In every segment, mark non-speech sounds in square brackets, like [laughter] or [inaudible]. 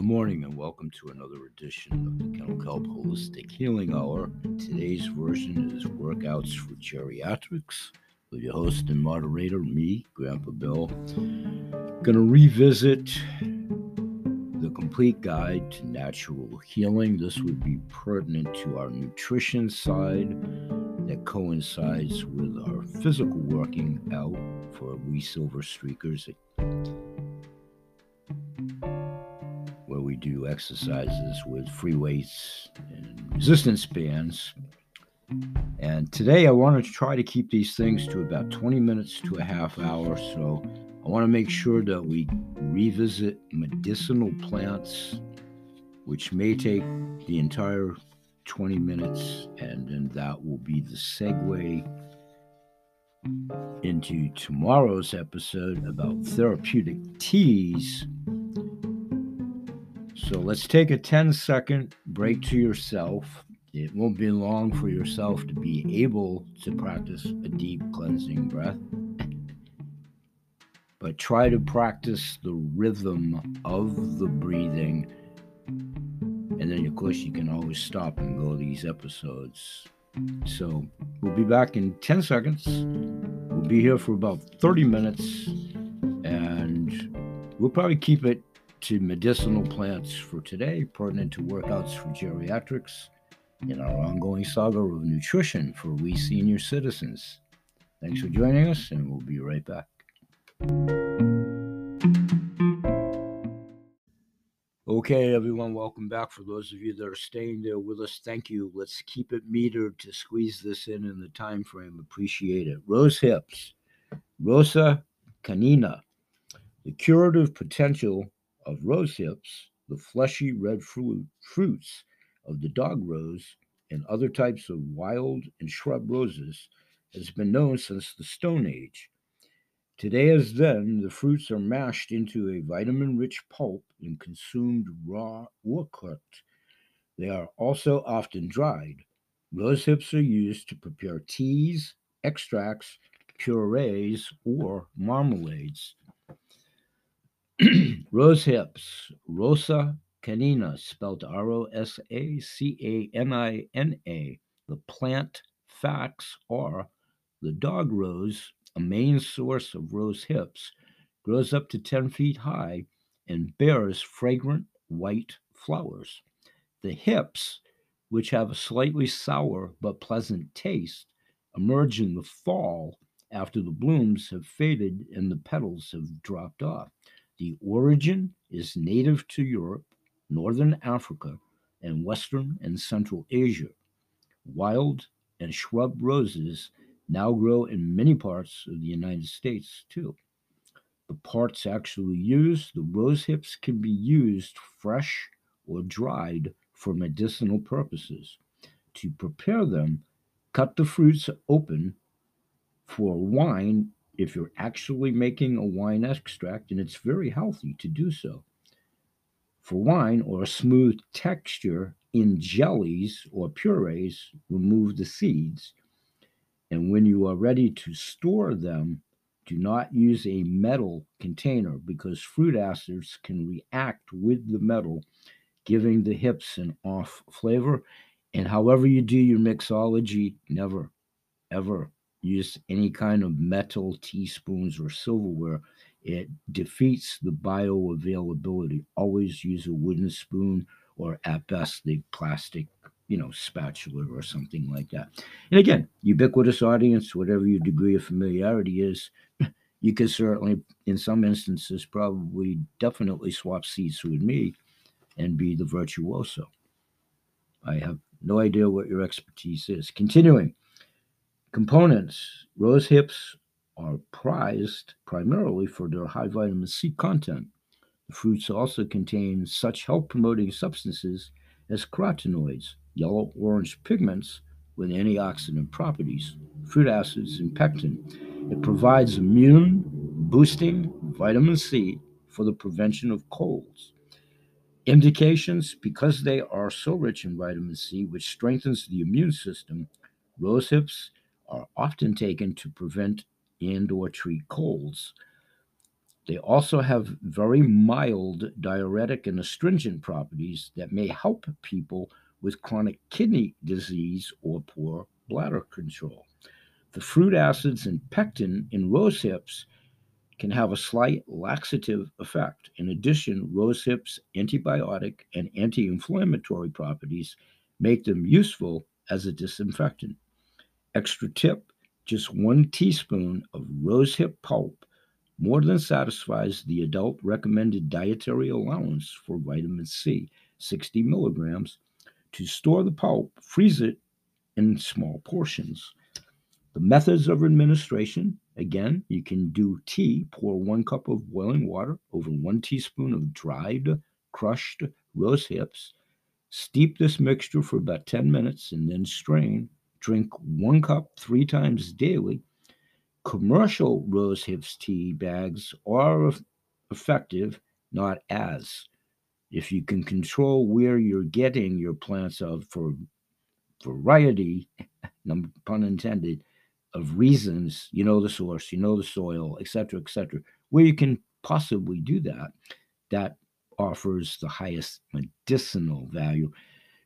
good morning and welcome to another edition of the Kennel Kelp Holistic Healing Hour. Today's version is Workouts for Geriatrics with your host and moderator, me, Grandpa Bill. Going to revisit the complete guide to natural healing. This would be pertinent to our nutrition side that coincides with our physical working out for we silver streakers do exercises with free weights and resistance bands. And today I want to try to keep these things to about 20 minutes to a half hour. So I want to make sure that we revisit medicinal plants, which may take the entire 20 minutes, and then that will be the segue into tomorrow's episode about therapeutic teas so let's take a 10 second break to yourself. It won't be long for yourself to be able to practice a deep cleansing breath. But try to practice the rhythm of the breathing. And then, of course, you can always stop and go these episodes. So we'll be back in 10 seconds. We'll be here for about 30 minutes. And we'll probably keep it to medicinal plants for today, pertinent to workouts for geriatrics, in our ongoing saga of nutrition for we senior citizens. Thanks for joining us, and we'll be right back. Okay, everyone, welcome back. For those of you that are staying there with us, thank you. Let's keep it metered to squeeze this in in the time frame. Appreciate it. Rose hips, Rosa canina. The curative potential of rose hips, the fleshy red fruit, fruits of the dog rose and other types of wild and shrub roses has been known since the Stone Age. Today, as then, the fruits are mashed into a vitamin rich pulp and consumed raw or cooked. They are also often dried. Rose hips are used to prepare teas, extracts, purees, or marmalades. [clears throat] Rose hips, Rosa canina, spelled R O S A C A N I N A. The plant facts are the dog rose, a main source of rose hips, grows up to 10 feet high and bears fragrant white flowers. The hips, which have a slightly sour but pleasant taste, emerge in the fall after the blooms have faded and the petals have dropped off. The origin is native to Europe, northern Africa, and western and central Asia. Wild and shrub roses now grow in many parts of the United States too. The parts actually used, the rose hips can be used fresh or dried for medicinal purposes. To prepare them, cut the fruits open for wine if you're actually making a wine extract, and it's very healthy to do so. For wine or a smooth texture in jellies or purees, remove the seeds. And when you are ready to store them, do not use a metal container because fruit acids can react with the metal, giving the hips an off flavor. And however you do your mixology, never, ever use any kind of metal teaspoons or silverware, it defeats the bioavailability. Always use a wooden spoon or at best the plastic, you know, spatula or something like that. And again, ubiquitous audience, whatever your degree of familiarity is, [clears throat] you could certainly, in some instances, probably definitely swap seats with me and be the virtuoso. I have no idea what your expertise is. Continuing. Components Rose hips are prized primarily for their high vitamin C content. The fruits also contain such health promoting substances as carotenoids, yellow orange pigments with antioxidant properties, fruit acids, and pectin. It provides immune boosting vitamin C for the prevention of colds. Indications because they are so rich in vitamin C, which strengthens the immune system, rose hips are often taken to prevent and or treat colds. They also have very mild diuretic and astringent properties that may help people with chronic kidney disease or poor bladder control. The fruit acids and pectin in rose hips can have a slight laxative effect. In addition, rose hips' antibiotic and anti inflammatory properties make them useful as a disinfectant. Extra tip just one teaspoon of rosehip pulp more than satisfies the adult recommended dietary allowance for vitamin C, 60 milligrams. To store the pulp, freeze it in small portions. The methods of administration again, you can do tea, pour one cup of boiling water over one teaspoon of dried, crushed rose hips. Steep this mixture for about 10 minutes and then strain. Drink one cup three times daily. Commercial rose hips tea bags are effective, not as. If you can control where you're getting your plants of for variety, [laughs] pun intended, of reasons, you know the source, you know the soil, etc., etc., where you can possibly do that, that offers the highest medicinal value.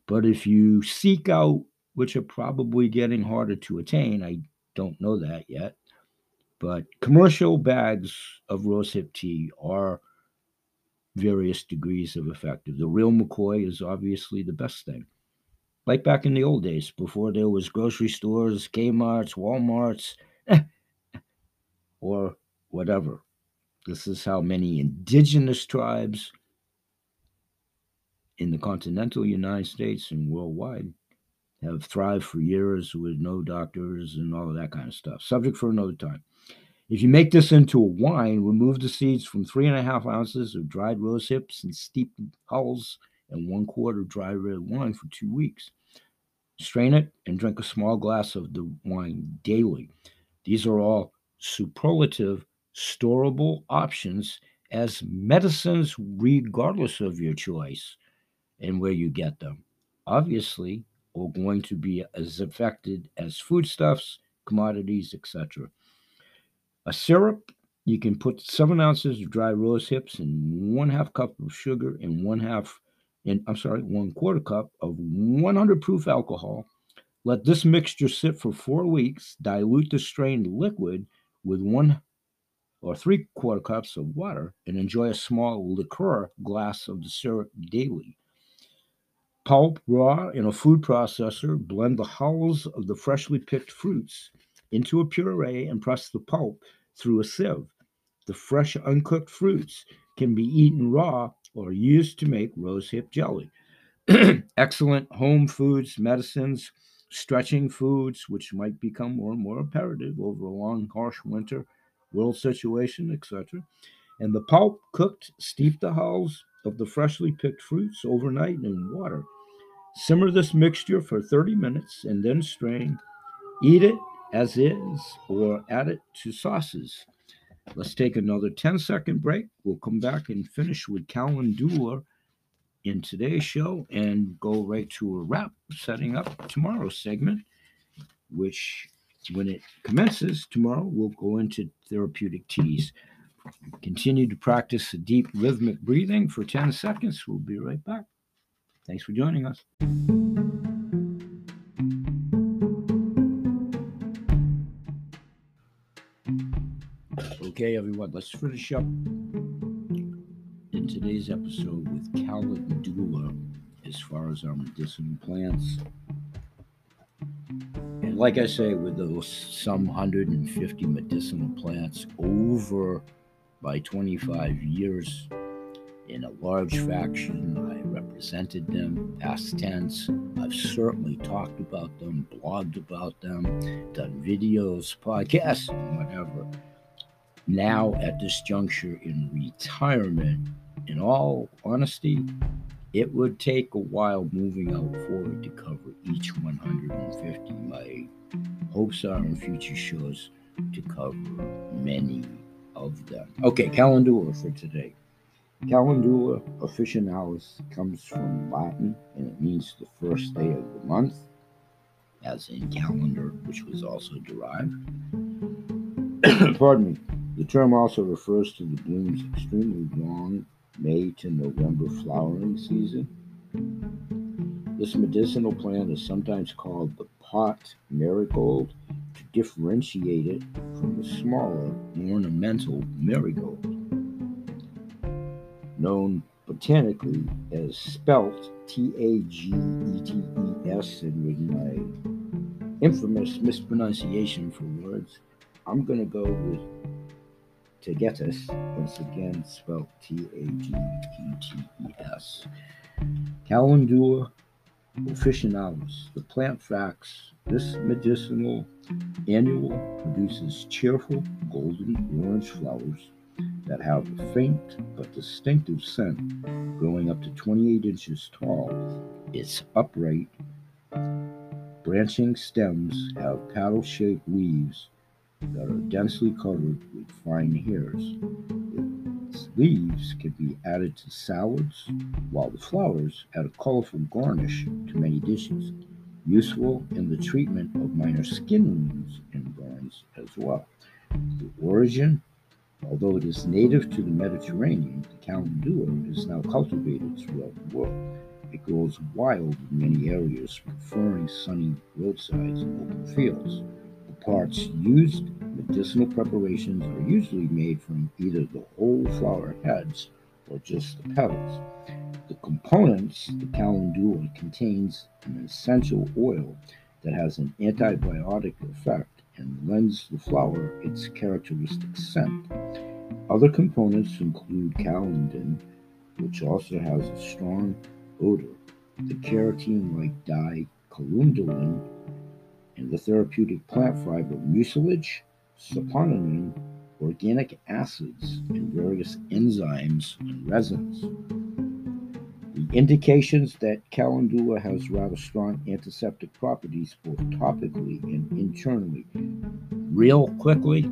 But if you seek out, which are probably getting harder to attain, I don't know that yet, but commercial bags of rosehip tea are various degrees of effective. The real McCoy is obviously the best thing like back in the old days before there was grocery stores, Kmart's, Walmart's, [laughs] or whatever. This is how many indigenous tribes in the continental United States and worldwide have thrived for years with no doctors and all of that kind of stuff. Subject for another time. If you make this into a wine, remove the seeds from three and a half ounces of dried rose hips and steep hulls and one quart of dry red wine for two weeks. Strain it and drink a small glass of the wine daily. These are all superlative, storable options as medicines, regardless of your choice and where you get them. Obviously, are going to be as affected as foodstuffs, commodities, etc. A syrup, you can put seven ounces of dry rose hips and one half cup of sugar and one half in, I'm sorry, one quarter cup of 100 proof alcohol. Let this mixture sit for four weeks. Dilute the strained liquid with one or three quarter cups of water and enjoy a small liqueur glass of the syrup daily. Pulp raw in a food processor, blend the hulls of the freshly picked fruits into a puree and press the pulp through a sieve. The fresh uncooked fruits can be eaten raw or used to make rosehip jelly. [clears throat] Excellent home foods, medicines, stretching foods, which might become more and more imperative over a long, harsh winter world situation, etc. And the pulp cooked, steep the hulls of the freshly picked fruits overnight in water. Simmer this mixture for 30 minutes and then strain. Eat it as is or add it to sauces. Let's take another 10 second break. We'll come back and finish with Calendula in today's show and go right to a wrap, setting up tomorrow's segment, which when it commences tomorrow, we'll go into therapeutic teas. Continue to practice a deep rhythmic breathing for 10 seconds. We'll be right back. Thanks for joining us. Okay, everyone, let's finish up in today's episode with calendula as far as our medicinal plants. And like I say, with those some 150 medicinal plants over by 25 years, in a large faction, I represented them, past tense. I've certainly talked about them, blogged about them, done videos, podcasts, whatever now at this juncture in retirement, in all honesty, it would take a while moving out forward to cover each 150. My hopes are in future shows to cover many of them. Okay, calendula for today. Calendula officinalis comes from Latin and it means the first day of the month, as in calendar, which was also derived. [coughs] Pardon me The term also refers to the bloom's extremely long May to November flowering season. This medicinal plant is sometimes called the pot marigold differentiate it from the smaller ornamental marigold, known botanically as spelt T A G E T E S, and with my infamous mispronunciation for words, I'm going to go with Tagetes, once again spelled T A G E T E S. Calendula officinalis, the plant facts. This medicinal annual produces cheerful golden orange flowers that have a faint but distinctive scent, growing up to 28 inches tall. Its upright, branching stems have paddle shaped leaves that are densely covered with fine hairs. Leaves can be added to salads, while the flowers add a colorful garnish to many dishes, useful in the treatment of minor skin wounds and burns as well. The origin Although it is native to the Mediterranean, the calendula is now cultivated throughout the world. It grows wild in many areas, preferring sunny roadsides and open fields. Parts used medicinal preparations are usually made from either the whole flower heads or just the petals. The components the calendula contains an essential oil that has an antibiotic effect and lends the flower its characteristic scent. Other components include calendin, which also has a strong odor, the carotene-like dye calendulin, and the therapeutic plant fiber mucilage, saponin, organic acids, and various enzymes and resins. The indications that calendula has rather strong antiseptic properties both topically and internally. Real quickly,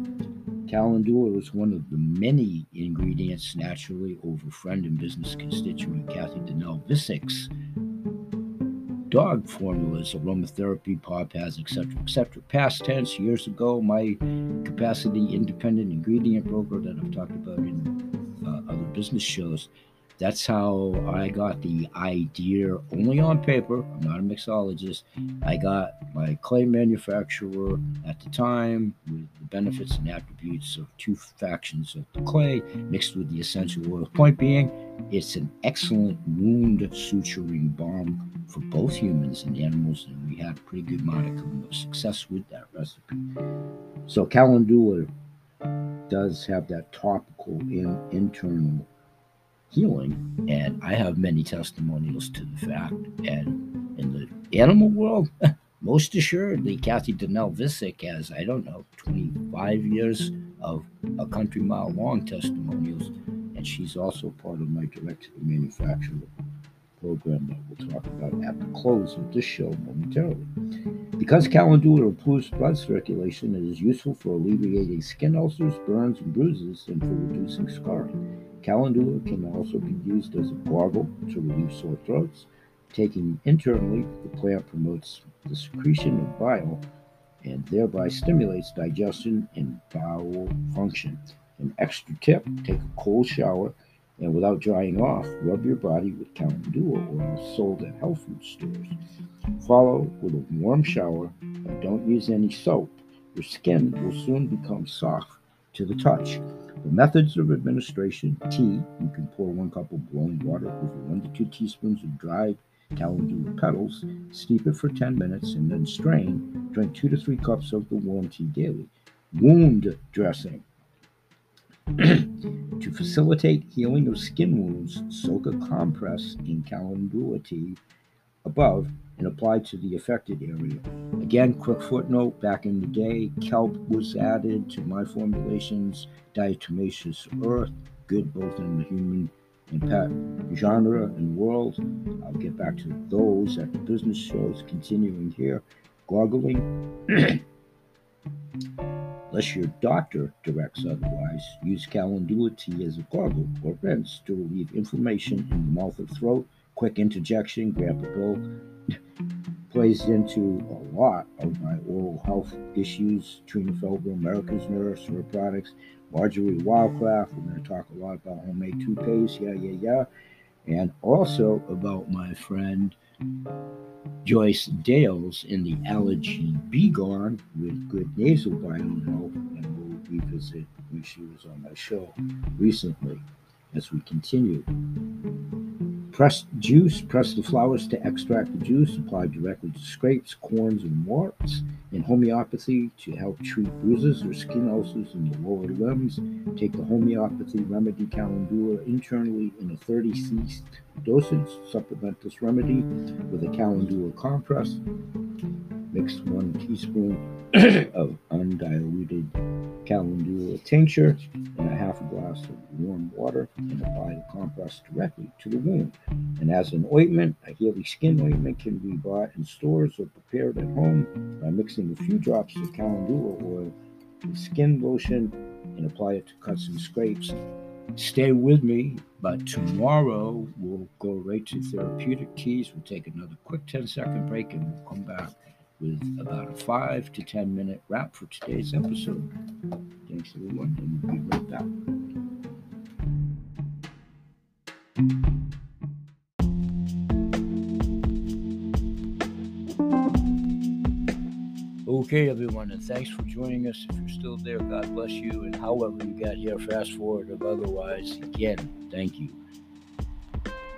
calendula is one of the many ingredients naturally over friend and business constituent Kathy Donnell Visic's dog formulas, aromatherapy, paw pads, etc., etc. Past tense, years ago, my capacity independent ingredient broker that I've talked about in uh, other business shows that's how I got the idea, only on paper. I'm not a mixologist. I got my clay manufacturer at the time with the benefits and attributes of two factions of the clay mixed with the essential oil. Point being, it's an excellent wound suturing balm for both humans and animals, and we had a pretty good modicum of success with that recipe. So, calendula does have that topical and internal healing. And I have many testimonials to the fact. And in the animal world, [laughs] most assuredly, Kathy Donnell Visick has, I don't know, 25 years of a country mile long testimonials. And she's also part of my direct to manufacturer program that we'll talk about at the close of this show momentarily. Because calendula improves blood circulation, it is useful for alleviating skin ulcers, burns, and bruises, and for reducing scarring. Calendula can also be used as a gargle to relieve sore throats. Taken internally, the plant promotes the secretion of bile and thereby stimulates digestion and bowel function. An extra tip take a cold shower and without drying off, rub your body with calendula oil sold at health food stores. Follow with a warm shower and don't use any soap. Your skin will soon become soft to the touch. The methods of administration tea, you can pour one cup of boiling water over one to two teaspoons of dried calendula petals, steep it for 10 minutes, and then strain. Drink two to three cups of the warm tea daily. Wound dressing. [clears throat] to facilitate healing of skin wounds, soak a compress in calendula tea above and applied to the affected area. Again, quick footnote back in the day, kelp was added to my formulations, diatomaceous earth, good both in the human and pet genre and world. I'll get back to those at the business shows, continuing here. Gargling. [clears throat] Unless your doctor directs otherwise, use calendula tea as a gargle or rinse to relieve inflammation in the mouth or throat. Quick interjection, Grandpa Bill plays into a lot of my oral health issues. Trina Felber, America's Nurse, her products, Marjory Wildcraft. We're going to talk a lot about homemade toothpaste, yeah, yeah, yeah. And also about my friend Joyce Dales in the Allergy Be Gone with Good Nasal Biome Health. And we'll revisit when she was on my show recently as we continue. Press juice, press the flowers to extract the juice, apply directly to scrapes, corns, and warts. In homeopathy, to help treat bruises or skin ulcers in the lower limbs, take the homeopathy remedy calendula internally in a 30 cc dosage. Supplement this remedy with a calendula compress. Mix one teaspoon [coughs] of undiluted calendula tincture in a half a glass of warm water and apply the compress directly to the wound. And as an ointment, a Healy skin ointment can be bought in stores or prepared at home by mixing a few drops of calendula oil with skin lotion and apply it to cuts and scrapes. Stay with me, but tomorrow we'll go right to therapeutic teas. We'll take another quick 10 second break and we'll come back with about a five to 10 minute wrap for today's episode. Thanks, everyone, and we'll be right back. Okay, everyone, and thanks for joining us. If you're still there, God bless you. And however you got here, fast forward or otherwise, again, thank you.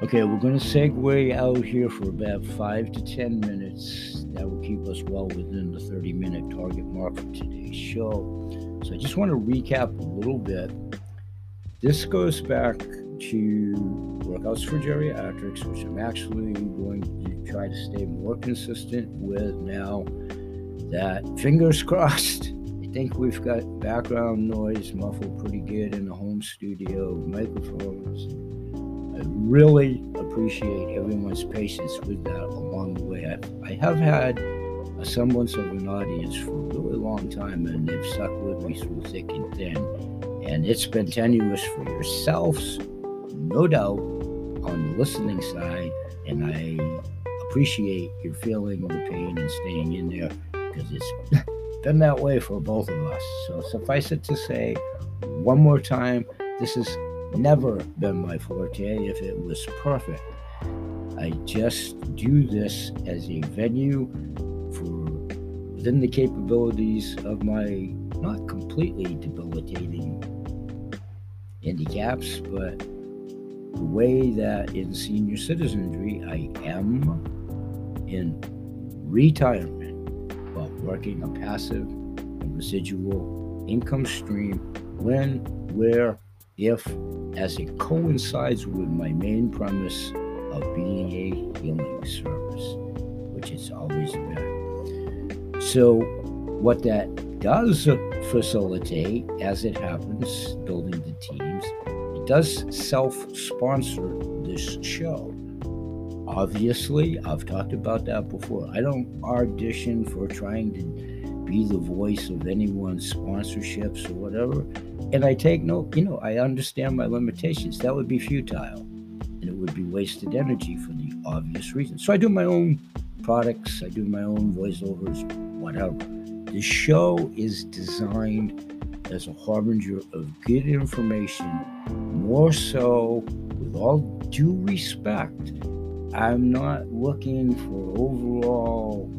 Okay, we're going to segue out here for about five to 10 minutes. That will keep us well within the 30 minute target mark for today's show. So I just want to recap a little bit. This goes back to Workouts for Geriatrics, which I'm actually going to try to stay more consistent with now that, fingers [laughs] crossed, I think we've got background noise muffled pretty good in the home studio, microphones I really appreciate everyone's patience with that along the way. I, I have had a semblance of an audience for a really long time, and they've stuck with me through thick and thin. And it's been tenuous for yourselves, no doubt, on the listening side. And I appreciate your feeling the pain and staying in there because it's been that way for both of us. So suffice it to say, one more time, this is never been my forte if it was perfect. I just do this as a venue for within the capabilities of my not completely debilitating handicaps, but the way that in senior citizenry I am in retirement, while working a passive and residual income stream when, where, if as it coincides with my main premise of being a healing service, which it's always been. So, what that does facilitate, as it happens, building the teams, it does self sponsor this show. Obviously, I've talked about that before. I don't audition for trying to be the voice of anyone's sponsorships or whatever. And I take no, you know, I understand my limitations. That would be futile and it would be wasted energy for the obvious reason. So I do my own products, I do my own voiceovers, whatever. The show is designed as a harbinger of good information, more so with all due respect. I'm not looking for overall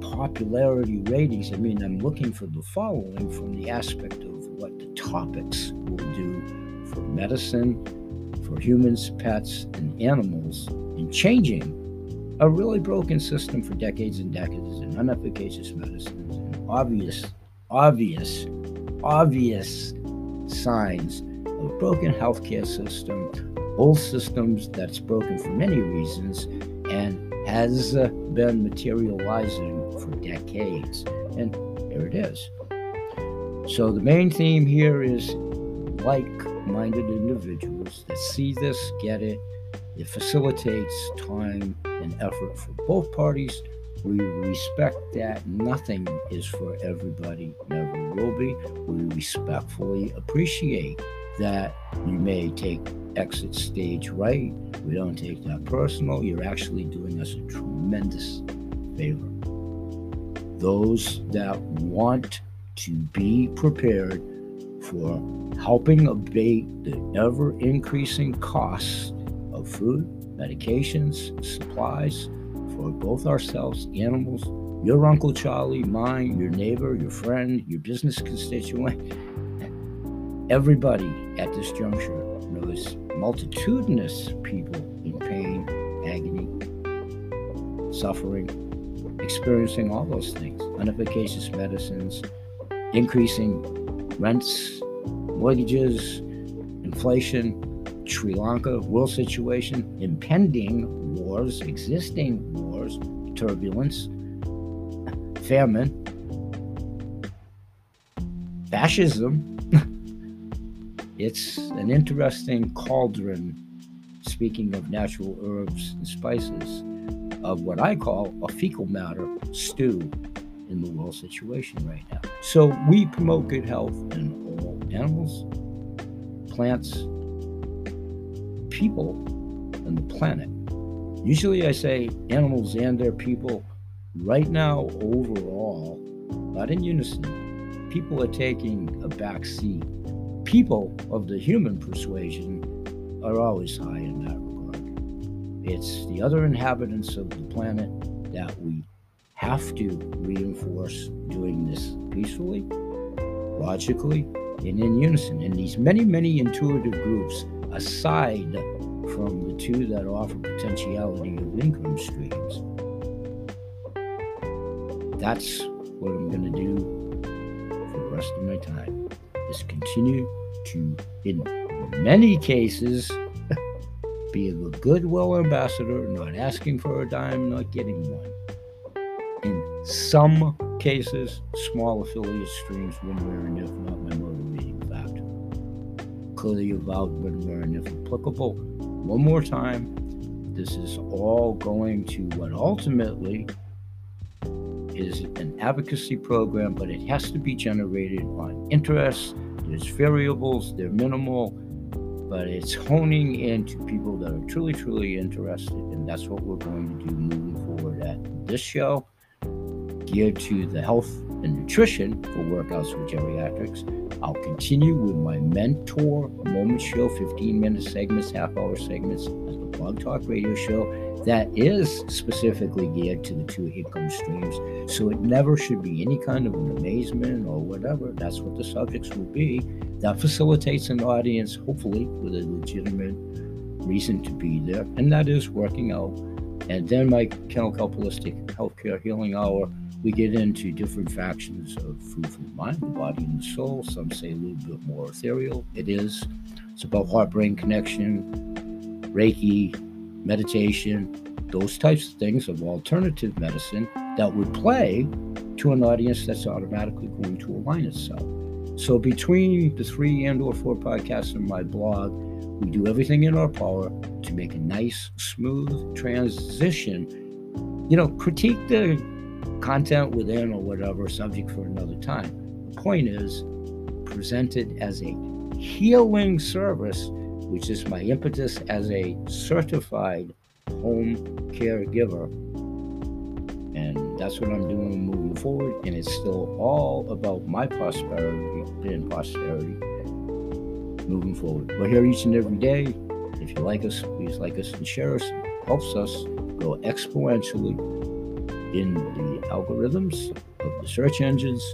popularity ratings. I mean, I'm looking for the following from the aspect of what the topics will do for medicine, for humans, pets, and animals in changing a really broken system for decades and decades and unefficacious medicines and obvious, obvious, obvious signs of a broken healthcare system, old systems that's broken for many reasons and has uh, been materializing for decades. And here it is. So the main theme here is like minded individuals that see this, get it. It facilitates time and effort for both parties. We respect that nothing is for everybody, never will be. We respectfully appreciate that you may take exit stage right. We don't take that personal. You're actually doing us a tremendous favor. Those that want to be prepared for helping abate the ever increasing costs of food, medications, supplies for both ourselves, animals, your Uncle Charlie, mine, your neighbor, your friend, your business constituent. Everybody at this juncture knows multitudinous people in pain, agony, suffering, experiencing all those things unefficacious medicines, increasing rents, mortgages, inflation, Sri Lanka, world situation, impending wars, existing wars, turbulence, famine, fascism. [laughs] it's an interesting cauldron, speaking of natural herbs and spices, of what I call a fecal matter stew in the world situation right now. So we promote good health in all animals, plants, people, and the planet. Usually I say animals and their people. Right now, overall, not in unison, people are taking a back seat. People of the human persuasion are always high in that regard. It's the other inhabitants of the planet that we have to reinforce doing this peacefully, logically, and in unison. And these many, many intuitive groups, aside from the two that offer potentiality of income streams, that's what I'm going to do for the rest of my time is continue to, in many cases, [laughs] be a goodwill ambassador, not asking for a dime, not getting one some cases, small affiliate streams when, where, and if not my motivating factor. Clearly avowed when, where, and if applicable. One more time, this is all going to what ultimately is an advocacy program, but it has to be generated on interest. There's variables, they're minimal, but it's honing into people that are truly, truly interested. And that's what we're going to do moving forward at this show geared to the health and nutrition for workouts with geriatrics. I'll continue with my mentor moment show, 15 minute segments, half hour segments as the blog talk radio show that is specifically geared to the two income streams. So it never should be any kind of an amazement or whatever. That's what the subjects will be. That facilitates an audience, hopefully, with a legitimate reason to be there. And that is working out. And then my chemical holistic healthcare healing hour we get into different factions of food for the mind, the body, and the soul. Some say a little bit more ethereal. It is. It's about heart brain connection, Reiki, meditation, those types of things of alternative medicine that would play to an audience that's automatically going to align itself. So between the three and or four podcasts in my blog, we do everything in our power to make a nice, smooth transition. You know, critique the content within or whatever, subject for another time. The point is presented as a healing service, which is my impetus as a certified home caregiver. And that's what I'm doing moving forward. And it's still all about my prosperity and posterity moving forward. We're here each and every day. If you like us, please like us and share us. It helps us grow exponentially in the algorithms of the search engines.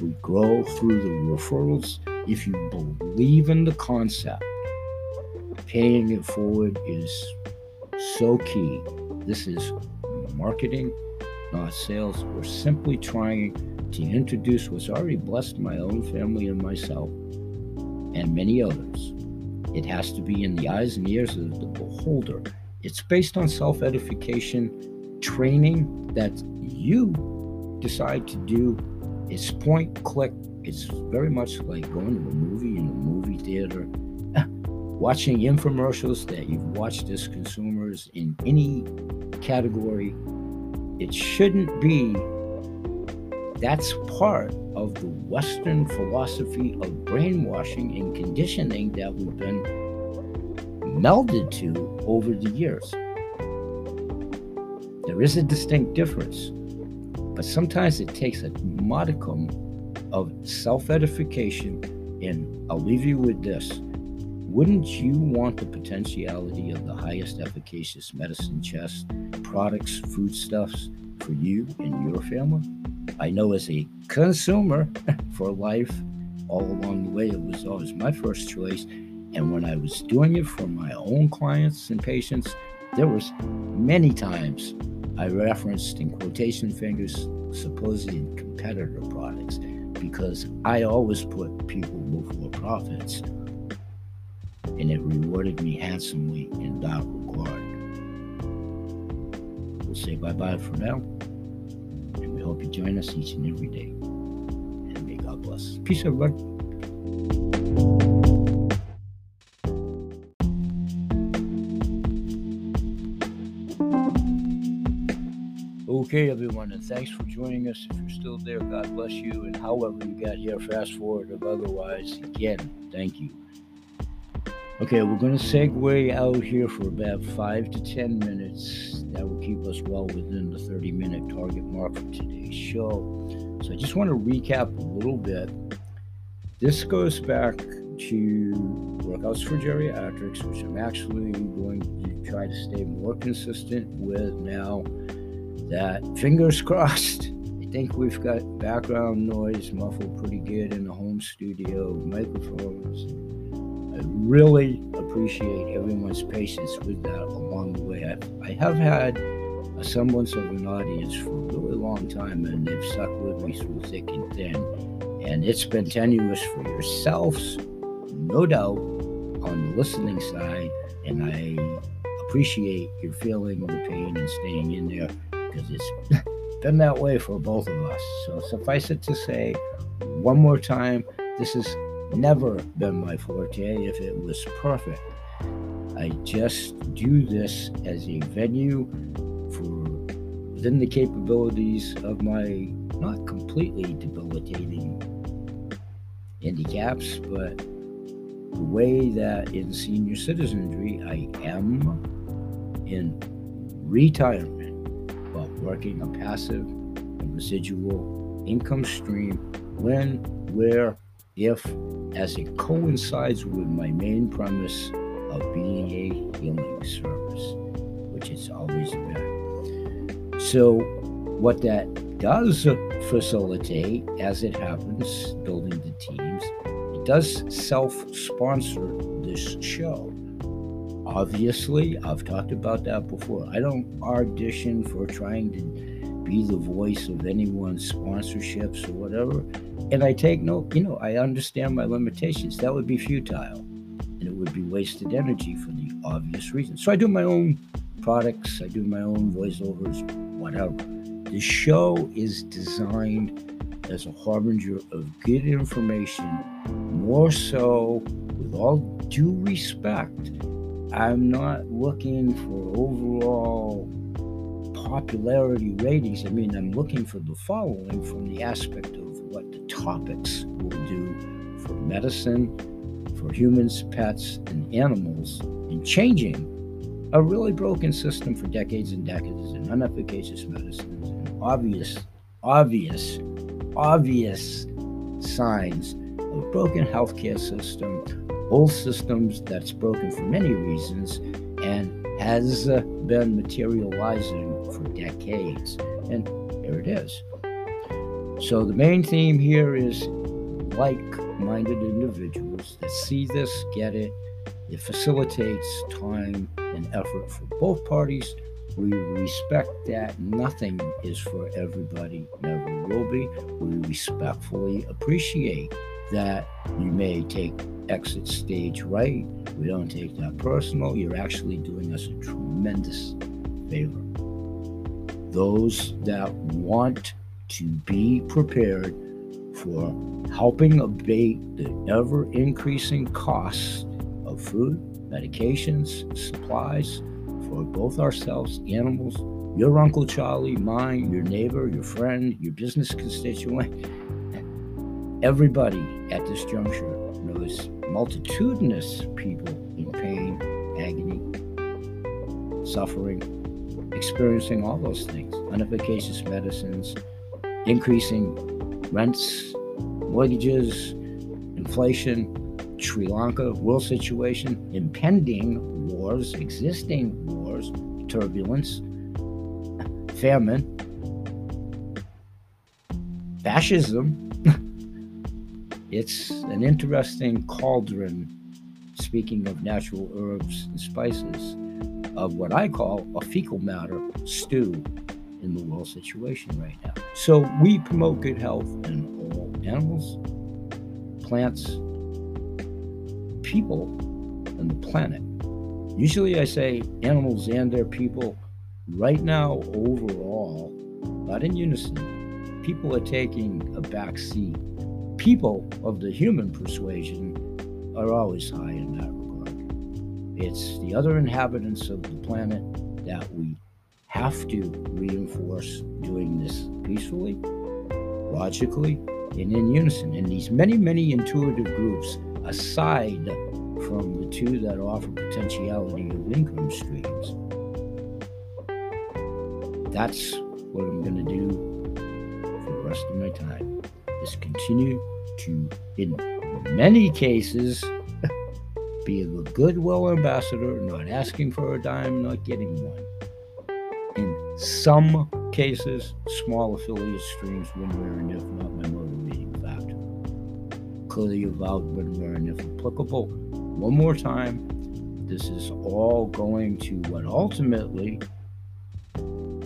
We grow through the referrals. If you believe in the concept, paying it forward is so key. This is marketing, not sales. We're simply trying to introduce what's already blessed my own family and myself and many others. It has to be in the eyes and ears of the beholder. It's based on self edification training that you decide to do is point click. It's very much like going to a movie in a movie theater, [laughs] watching infomercials that you've watched as consumers in any category. It shouldn't be. That's part of the Western philosophy of brainwashing and conditioning that we've been melded to over the years. There is a distinct difference but sometimes it takes a modicum of self edification. And I'll leave you with this wouldn't you want the potentiality of the highest efficacious medicine chest, products, foodstuffs for you and your family? I know as a consumer [laughs] for life, all along the way, it was always my first choice. And when I was doing it for my own clients and patients, there was many times I referenced in quotation fingers supposed competitor products because I always put people before profits and it rewarded me handsomely in that regard. We'll say bye bye for now, and we hope you join us each and every day. And may God bless. Peace, everybody. Okay, everyone, and thanks for joining us. If you're still there, God bless you. And however you got here, fast forward or otherwise, again, thank you. Okay, we're going to segue out here for about five to 10 minutes. That will keep us well within the 30 minute target mark for today's show. So I just want to recap a little bit. This goes back to Workouts for Geriatrics, which I'm actually going to try to stay more consistent with now that fingers [laughs] crossed. I think we've got background noise muffled pretty good in the home studio, microphones. I really appreciate everyone's patience with that along the way. I've, I have had a semblance of an audience for a really long time, and they've stuck with me through thick and thin. And it's been tenuous for yourselves, no doubt, on the listening side. And I appreciate your feeling the pain and staying in there because it's been that way for both of us. So suffice it to say, one more time, this has never been my forte if it was perfect. I just do this as a venue for within the capabilities of my not completely debilitating handicaps, but the way that in senior citizenry I am in retirement, working a passive and residual income stream when, where, if as it coincides with my main premise of being a healing service, which it's always been. So, what that does facilitate, as it happens, building the teams, it does self sponsor this show. Obviously, I've talked about that before. I don't audition for trying to be the voice of anyone's sponsorships or whatever. And I take no, you know, I understand my limitations. That would be futile and it would be wasted energy for the obvious reason. So I do my own products, I do my own voiceovers, whatever. The show is designed as a harbinger of good information, more so with all due respect. I'm not looking for overall popularity ratings. I mean, I'm looking for the following from the aspect of what the topics will do for medicine, for humans, pets, and animals in changing a really broken system for decades and decades and unefficacious medicines and obvious, obvious, obvious signs of a broken healthcare system, old systems that's broken for many reasons and has uh, been materializing for decades. And here it is. So the main theme here is like minded individuals that see this, get it. It facilitates time and effort for both parties. We respect that nothing is for everybody, never will be. We respectfully appreciate that you may take exit stage right. We don't take that personal. You're actually doing us a tremendous favor. Those that want to be prepared for helping abate the ever increasing costs of food, medications, supplies for both ourselves, animals, your Uncle Charlie, mine, your neighbor, your friend, your business constituent. Everybody at this juncture knows multitudinous people in pain, agony, suffering, experiencing all those things, unefficacious medicines, increasing rents, mortgages, inflation, Sri Lanka, world situation, impending wars, existing wars, turbulence, famine, fascism. It's an interesting cauldron, speaking of natural herbs and spices, of what I call a fecal matter stew in the world situation right now. So we promote good health in all animals, plants, people, and the planet. Usually I say animals and their people. Right now, overall, not in unison, people are taking a back seat. People of the human persuasion are always high in that regard. It's the other inhabitants of the planet that we have to reinforce doing this peacefully, logically, and in unison. And these many, many intuitive groups, aside from the two that offer potentiality of income streams, that's what I'm going to do for the rest of my time is continue to, in many cases, [laughs] be a goodwill ambassador, not asking for a dime, not getting one in some cases, small affiliate streams when, where, and if not my motivating factor. Clearly avowed when, where, and if applicable. One more time, this is all going to what ultimately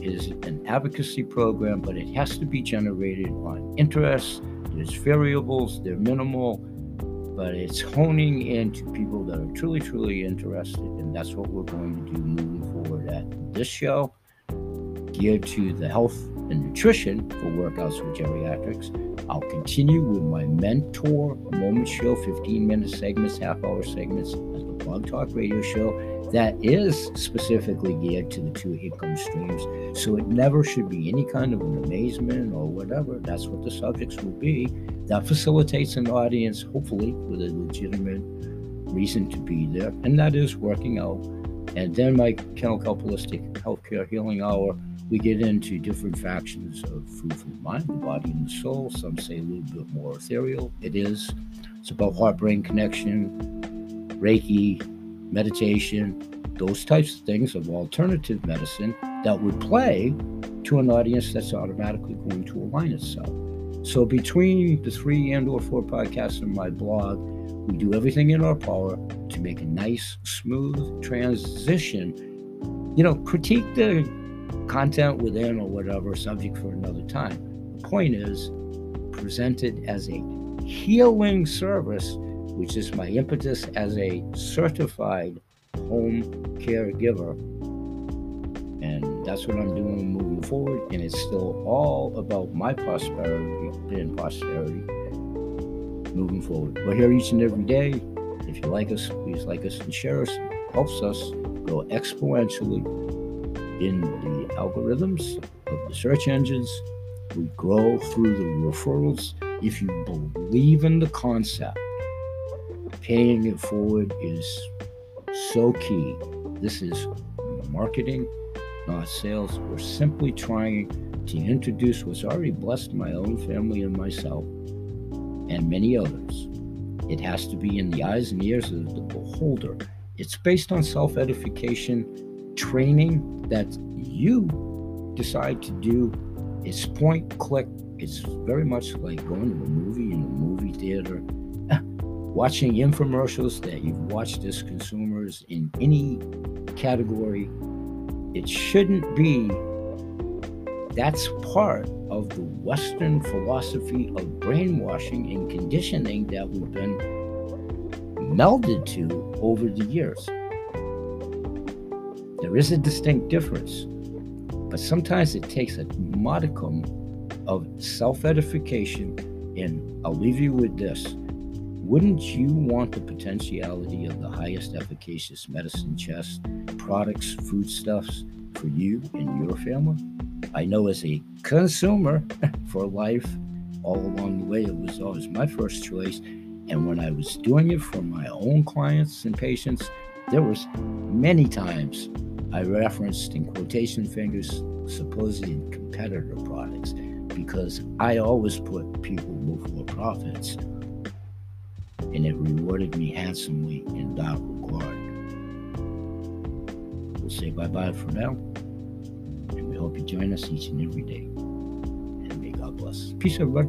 is an advocacy program, but it has to be generated on interest. There's variables, they're minimal, but it's honing into people that are truly, truly interested, and that's what we're going to do moving forward at this show. Geared to the health and nutrition for workouts with geriatrics. I'll continue with my mentor moment show, 15 minute segments, half hour segments at the Blog Talk Radio Show that is specifically geared to the two income streams. So it never should be any kind of an amazement or whatever. That's what the subjects will be. That facilitates an audience, hopefully, with a legitimate reason to be there. And that is working out. And then my Kennel Holistic Healthcare Healing Hour we get into different factions of food for the mind, the body, and the soul. Some say a little bit more ethereal. It is. It's about heart brain connection, Reiki, meditation, those types of things of alternative medicine that would play to an audience that's automatically going to align itself. So between the three and or four podcasts and my blog, we do everything in our power to make a nice, smooth transition. You know, critique the content within or whatever, subject for another time. The point is presented as a healing service, which is my impetus as a certified home caregiver. And that's what I'm doing moving forward. And it's still all about my prosperity and posterity moving forward. We're here each and every day. If you like us, please like us and share us. It helps us grow exponentially in the algorithms of the search engines. We grow through the referrals. If you believe in the concept, paying it forward is so key. This is marketing, not sales. We're simply trying to introduce what's already blessed my own family and myself and many others. It has to be in the eyes and ears of the beholder. It's based on self edification training that you decide to do it's point click. It's very much like going to a movie in a movie theater. [laughs] Watching infomercials that you've watched as consumers in any category it shouldn't be. That's part of the western philosophy of brainwashing and conditioning that we've been melded to over the years there is a distinct difference, but sometimes it takes a modicum of self edification. And I'll leave you with this Wouldn't you want the potentiality of the highest efficacious medicine chest, products, foodstuffs for you and your family? I know as a consumer [laughs] for life, all along the way, it was always my first choice. And when I was doing it for my own clients and patients, there was many times I referenced in quotation fingers supposed competitor products. because I always put people before profits, and it rewarded me handsomely in that regard. We'll say bye bye for now, and we hope you join us each and every day. And may God bless. Peace, everybody.